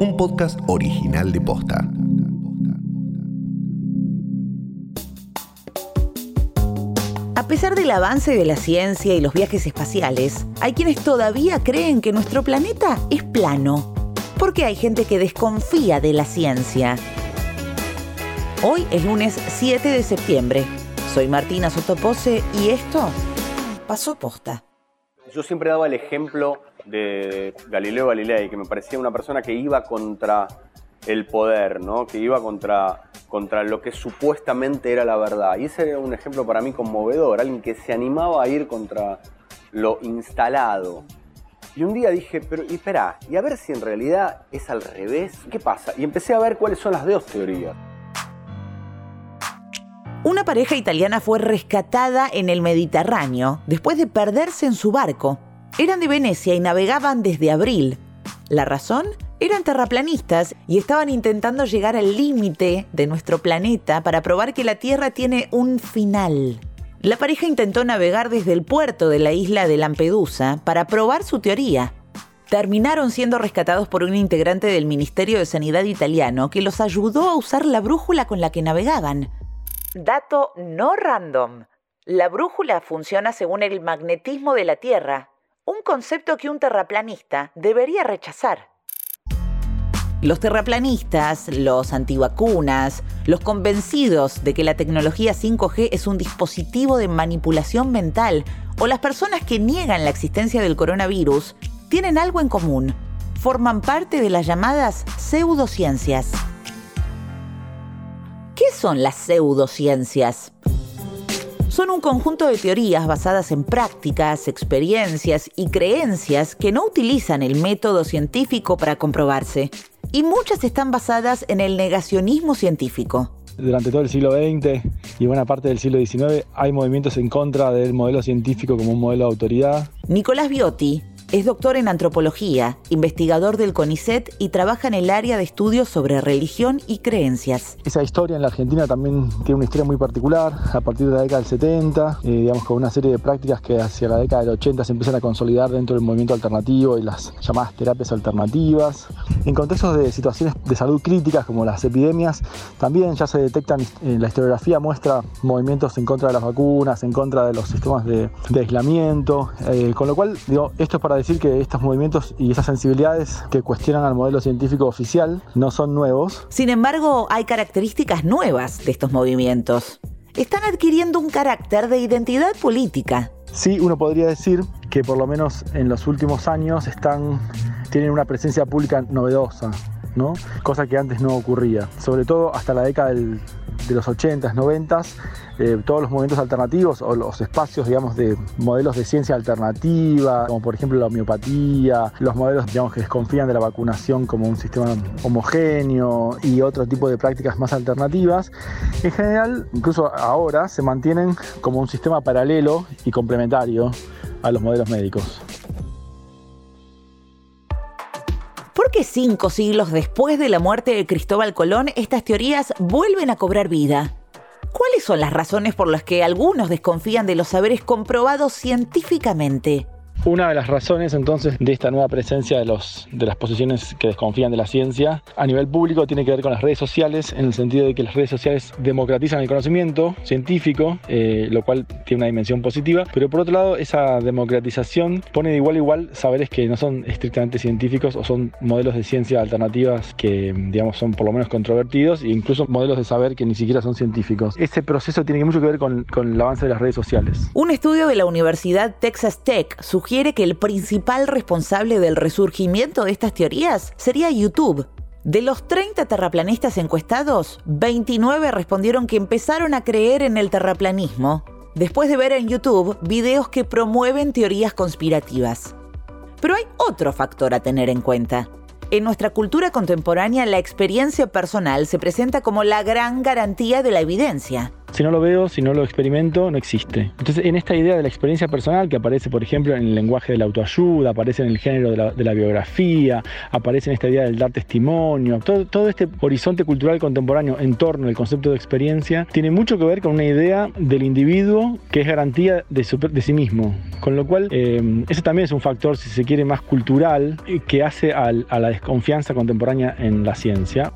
un podcast original de Posta. A pesar del avance de la ciencia y los viajes espaciales, hay quienes todavía creen que nuestro planeta es plano. Porque hay gente que desconfía de la ciencia. Hoy es lunes 7 de septiembre. Soy Martina Sotopose y esto pasó posta. Yo siempre daba el ejemplo de Galileo Galilei, que me parecía una persona que iba contra el poder, ¿no? que iba contra, contra lo que supuestamente era la verdad. Y ese era un ejemplo para mí conmovedor, alguien que se animaba a ir contra lo instalado. Y un día dije, pero y espera, y a ver si en realidad es al revés, ¿qué pasa? Y empecé a ver cuáles son las dos teorías. Una pareja italiana fue rescatada en el Mediterráneo después de perderse en su barco. Eran de Venecia y navegaban desde abril. ¿La razón? Eran terraplanistas y estaban intentando llegar al límite de nuestro planeta para probar que la Tierra tiene un final. La pareja intentó navegar desde el puerto de la isla de Lampedusa para probar su teoría. Terminaron siendo rescatados por un integrante del Ministerio de Sanidad italiano que los ayudó a usar la brújula con la que navegaban. Dato no random. La brújula funciona según el magnetismo de la Tierra, un concepto que un terraplanista debería rechazar. Los terraplanistas, los antivacunas, los convencidos de que la tecnología 5G es un dispositivo de manipulación mental o las personas que niegan la existencia del coronavirus tienen algo en común. Forman parte de las llamadas pseudociencias. ¿Qué son las pseudociencias? Son un conjunto de teorías basadas en prácticas, experiencias y creencias que no utilizan el método científico para comprobarse. Y muchas están basadas en el negacionismo científico. Durante todo el siglo XX y buena parte del siglo XIX hay movimientos en contra del modelo científico como un modelo de autoridad. Nicolás Biotti es doctor en antropología, investigador del CONICET y trabaja en el área de estudios sobre religión y creencias. Esa historia en la Argentina también tiene una historia muy particular. A partir de la década del 70, eh, digamos con una serie de prácticas que hacia la década del 80 se empiezan a consolidar dentro del movimiento alternativo y las llamadas terapias alternativas. En contextos de situaciones de salud críticas como las epidemias, también ya se detectan, eh, la historiografía muestra movimientos en contra de las vacunas, en contra de los sistemas de, aislamiento, eh, con lo cual digo, esto es para decir que estos movimientos y esas sensibilidades que cuestionan al modelo científico oficial no son nuevos. Sin embargo, hay características nuevas de estos movimientos. Están adquiriendo un carácter de identidad política. Sí, uno podría decir que por lo menos en los últimos años están, tienen una presencia pública novedosa, ¿no? cosa que antes no ocurría. Sobre todo hasta la década del de los 80s, 90s, eh, todos los movimientos alternativos o los espacios, digamos, de modelos de ciencia alternativa, como por ejemplo la homeopatía, los modelos, digamos, que desconfían de la vacunación como un sistema homogéneo y otro tipo de prácticas más alternativas, en general, incluso ahora, se mantienen como un sistema paralelo y complementario a los modelos médicos. ¿Por qué cinco siglos después de la muerte de Cristóbal Colón estas teorías vuelven a cobrar vida? ¿Cuáles son las razones por las que algunos desconfían de los saberes comprobados científicamente? Una de las razones entonces de esta nueva presencia de, de las posiciones que desconfían de la ciencia a nivel público tiene que ver con las redes sociales, en el sentido de que las redes sociales democratizan el conocimiento científico, eh, lo cual tiene una dimensión positiva, pero por otro lado esa democratización pone de igual a igual saberes que no son estrictamente científicos o son modelos de ciencia alternativas que digamos son por lo menos controvertidos e incluso modelos de saber que ni siquiera son científicos. Ese proceso tiene mucho que ver con, con el avance de las redes sociales. Un estudio de la Universidad Texas Tech sugiere que el principal responsable del resurgimiento de estas teorías sería YouTube. De los 30 terraplanistas encuestados, 29 respondieron que empezaron a creer en el terraplanismo después de ver en YouTube videos que promueven teorías conspirativas. Pero hay otro factor a tener en cuenta. En nuestra cultura contemporánea la experiencia personal se presenta como la gran garantía de la evidencia. Si no lo veo, si no lo experimento, no existe. Entonces, en esta idea de la experiencia personal, que aparece, por ejemplo, en el lenguaje de la autoayuda, aparece en el género de la, biografía, aparece en esta idea del dar testimonio, todo, todo, este horizonte cultural contemporáneo en torno al concepto de experiencia, tiene mucho que ver con una idea del individuo que es garantía de, de sí mismo. Con lo cual, eh, eso también es un factor, si se quiere, más cultural, eh, que hace a la desconfianza contemporánea en la ciencia.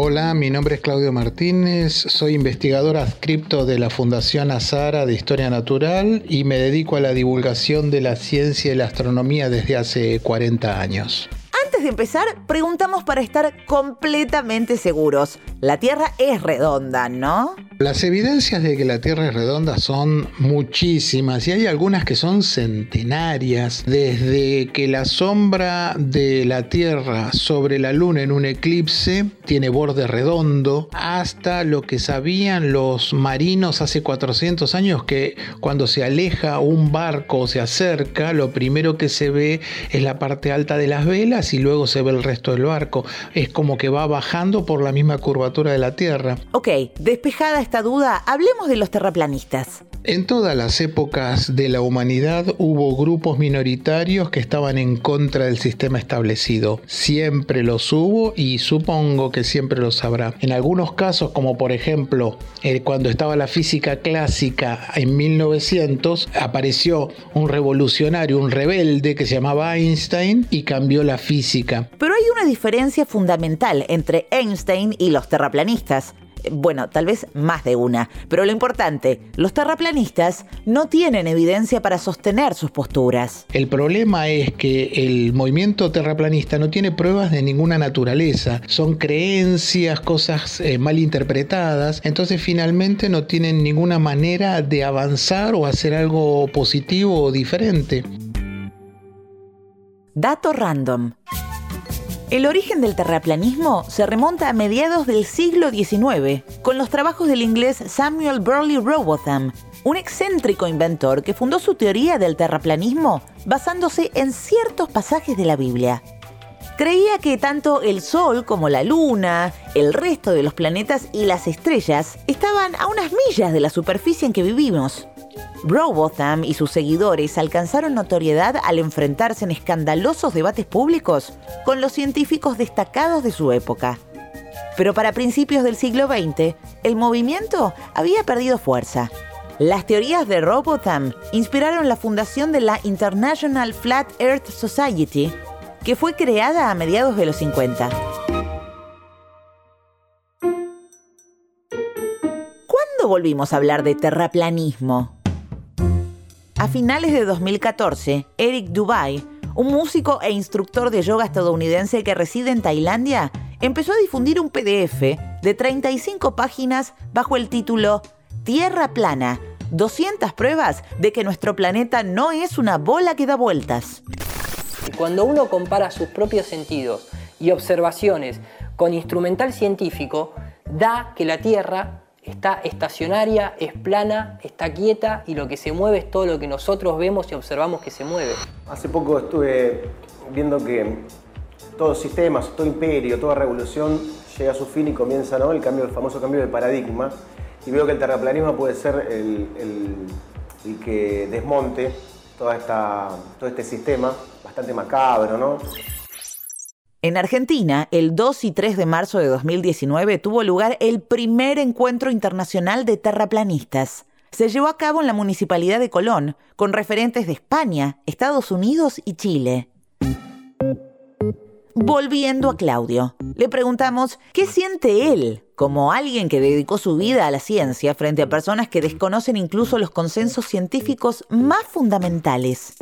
Hola, mi nombre es Claudio Martínez, soy investigador adscripto de la Fundación Azara de Historia Natural y me dedico a la divulgación de la ciencia y la astronomía desde hace 40 años. De empezar, preguntamos para estar completamente seguros. La Tierra es redonda, ¿no? Las evidencias de que la Tierra es redonda son muchísimas y hay algunas que son centenarias. Desde que la sombra de la Tierra sobre la Luna en un eclipse tiene borde redondo, hasta lo que sabían los marinos hace 400 años que cuando se aleja un barco o se acerca, lo primero que se ve es la parte alta de las velas y luego se ve el resto del barco. Es como que va bajando por la misma curvatura de la Tierra. Ok, despejada esta duda, hablemos de los terraplanistas. En todas las épocas de la humanidad hubo grupos minoritarios que estaban en contra del sistema establecido. Siempre los hubo y supongo que siempre los habrá. En algunos casos, como por ejemplo eh, cuando estaba la física clásica en 1900, apareció un revolucionario, un rebelde que se llamaba Einstein y cambió la física. Pero hay una diferencia fundamental entre Einstein y los terraplanistas. Bueno, tal vez más de una, pero lo importante, los terraplanistas no tienen evidencia para sostener sus posturas. El problema es que el movimiento terraplanista no tiene pruebas de ninguna naturaleza, son creencias, cosas eh, mal interpretadas, entonces finalmente no tienen ninguna manera de avanzar o hacer algo positivo o diferente. Dato random. El origen del terraplanismo se remonta a mediados del siglo XIX, con los trabajos del inglés Samuel Burley Robotham, un excéntrico inventor que fundó su teoría del terraplanismo basándose en ciertos pasajes de la Biblia. Creía que tanto el Sol como la Luna, el resto de los planetas y las estrellas estaban a unas millas de la superficie en que vivimos. Robotham y sus seguidores alcanzaron notoriedad al enfrentarse en escandalosos debates públicos con los científicos destacados de su época. Pero para principios del siglo XX, el movimiento había perdido fuerza. Las teorías de Robotham inspiraron la fundación de la International Flat Earth Society, que fue creada a mediados de los 50. ¿Cuándo volvimos a hablar de terraplanismo? A finales de 2014, Eric Dubai, un músico e instructor de yoga estadounidense que reside en Tailandia, empezó a difundir un PDF de 35 páginas bajo el título Tierra plana, 200 pruebas de que nuestro planeta no es una bola que da vueltas. Cuando uno compara sus propios sentidos y observaciones con instrumental científico, da que la Tierra está estacionaria, es plana, está quieta y lo que se mueve es todo lo que nosotros vemos y observamos que se mueve. Hace poco estuve viendo que todo sistema, todo imperio, toda revolución llega a su fin y comienza ¿no? el, famoso cambio de paradigma. Y veo que el terraplanismo puede ser el, que desmonte todo este sistema, bastante macabro, ¿no? En Argentina, el 2 y 3 de marzo de 2019 tuvo lugar el primer encuentro internacional de terraplanistas. Se llevó a cabo en la Municipalidad de Colón, con referentes de España, Estados Unidos y Chile. Volviendo a Claudio, le preguntamos qué siente él como alguien que dedicó su vida a la ciencia frente a personas que desconocen incluso los consensos científicos más fundamentales.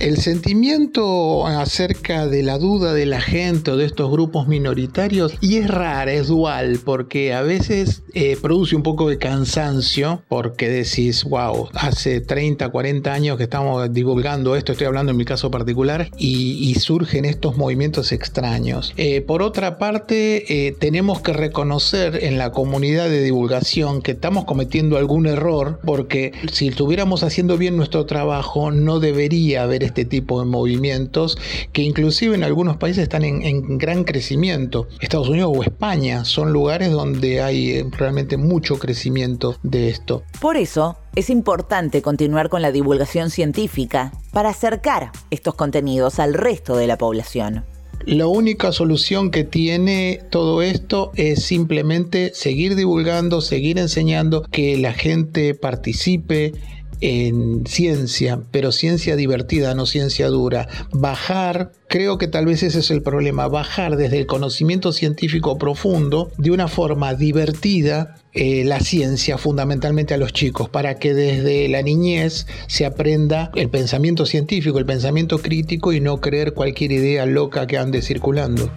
El sentimiento acerca de la duda de la gente o de estos grupos minoritarios, y es rara, es dual, porque a veces eh, produce un poco de cansancio, porque decís, wow, hace 30, 40 años que estamos divulgando esto, estoy hablando en mi caso particular, y, surgen estos movimientos extraños. Eh, por otra parte, eh, tenemos que reconocer en la comunidad de divulgación que estamos cometiendo algún error, porque si estuviéramos haciendo bien nuestro trabajo, no debería haber este tipo de movimientos que inclusive en algunos países están en, en gran crecimiento. Estados Unidos o España son lugares donde hay eh, realmente mucho crecimiento de esto. Por eso, es importante continuar con la divulgación científica para acercar estos contenidos al resto de la población. La única solución que tiene todo esto es simplemente seguir divulgando, seguir enseñando, que la gente participe en ciencia, pero ciencia divertida, no ciencia dura. Bajar, creo que tal vez ese es el problema, bajar desde el conocimiento científico profundo de una forma divertida eh, la ciencia fundamentalmente a los chicos, para que desde la niñez se aprenda el pensamiento científico, el pensamiento crítico y no creer cualquier idea loca que ande circulando.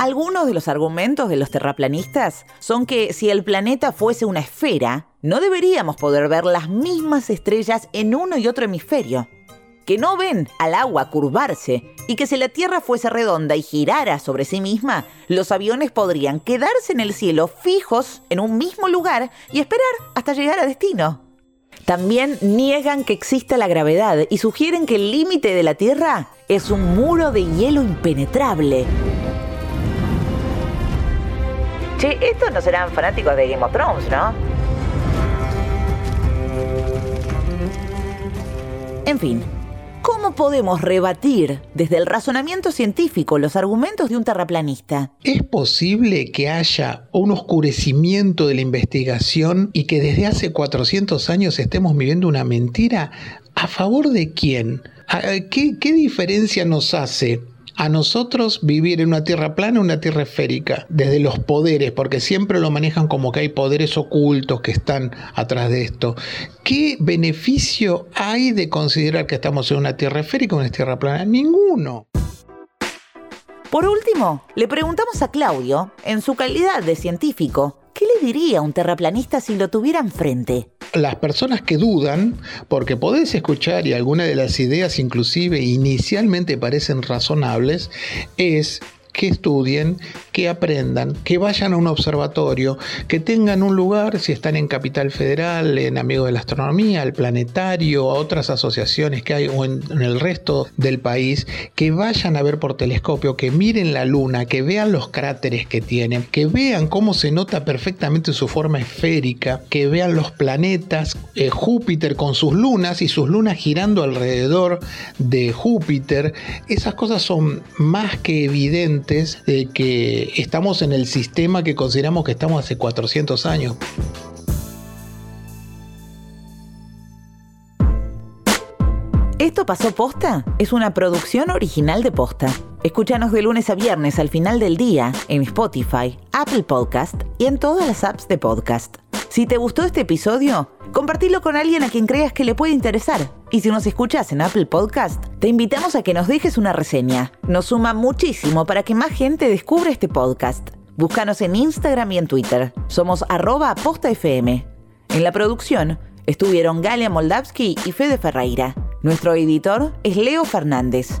Algunos de los argumentos de los terraplanistas son que si el planeta fuese una esfera, no deberíamos poder ver las mismas estrellas en uno y otro hemisferio. Que no ven al agua curvarse y que si la Tierra fuese redonda y girara sobre sí misma, los aviones podrían quedarse en el cielo fijos en un mismo lugar y esperar hasta llegar a destino. También niegan que exista la gravedad y sugieren que el límite de la Tierra es un muro de hielo impenetrable Che, estos no serán fanáticos de Game of Thrones, ¿no? En fin, ¿cómo podemos rebatir desde el razonamiento científico los argumentos de un terraplanista? ¿Es posible que haya un oscurecimiento de la investigación y que desde hace 400 años estemos viviendo una mentira? ¿A favor de quién? ¿Qué, qué diferencia nos hace a nosotros vivir en una tierra plana, una tierra esférica, desde los poderes, porque siempre lo manejan como que hay poderes ocultos que están atrás de esto. ¿Qué beneficio hay de considerar que estamos en una tierra esférica o una tierra plana? Ninguno. Por último, le preguntamos a Claudio, en su calidad de científico, ¿qué le diría a un terraplanista si lo tuviera enfrente? Las personas que dudan, porque podés escuchar y algunas de las ideas inclusive inicialmente parecen razonables, es que estudien, que aprendan, que vayan a un observatorio, que tengan un lugar, si están en Capital Federal, en Amigos de la Astronomía, el Planetario, a otras asociaciones que hay o en, el resto del país, que vayan a ver por telescopio, que miren la luna, que vean los cráteres que tienen, que vean cómo se nota perfectamente su forma esférica, que vean los planetas, eh, Júpiter con sus lunas y sus lunas girando alrededor de Júpiter. Esas cosas son más que evidentes de que estamos en el sistema que consideramos que estamos hace 400 años. Esto pasó posta es una producción original de posta. Escúchanos de lunes a viernes al final del día en Spotify, Apple Podcast y en todas las apps de podcast. Si te gustó este episodio, compartilo con alguien a quien creas que le puede interesar. Y si nos escuchas en Apple Podcast, te invitamos a que nos dejes una reseña. Nos suma muchísimo para que más gente descubra este podcast. Búscanos en Instagram y en Twitter. Somos arroba postafm. En la producción estuvieron Galia Moldavsky y Fede Ferreira. Nuestro editor es Leo Fernández.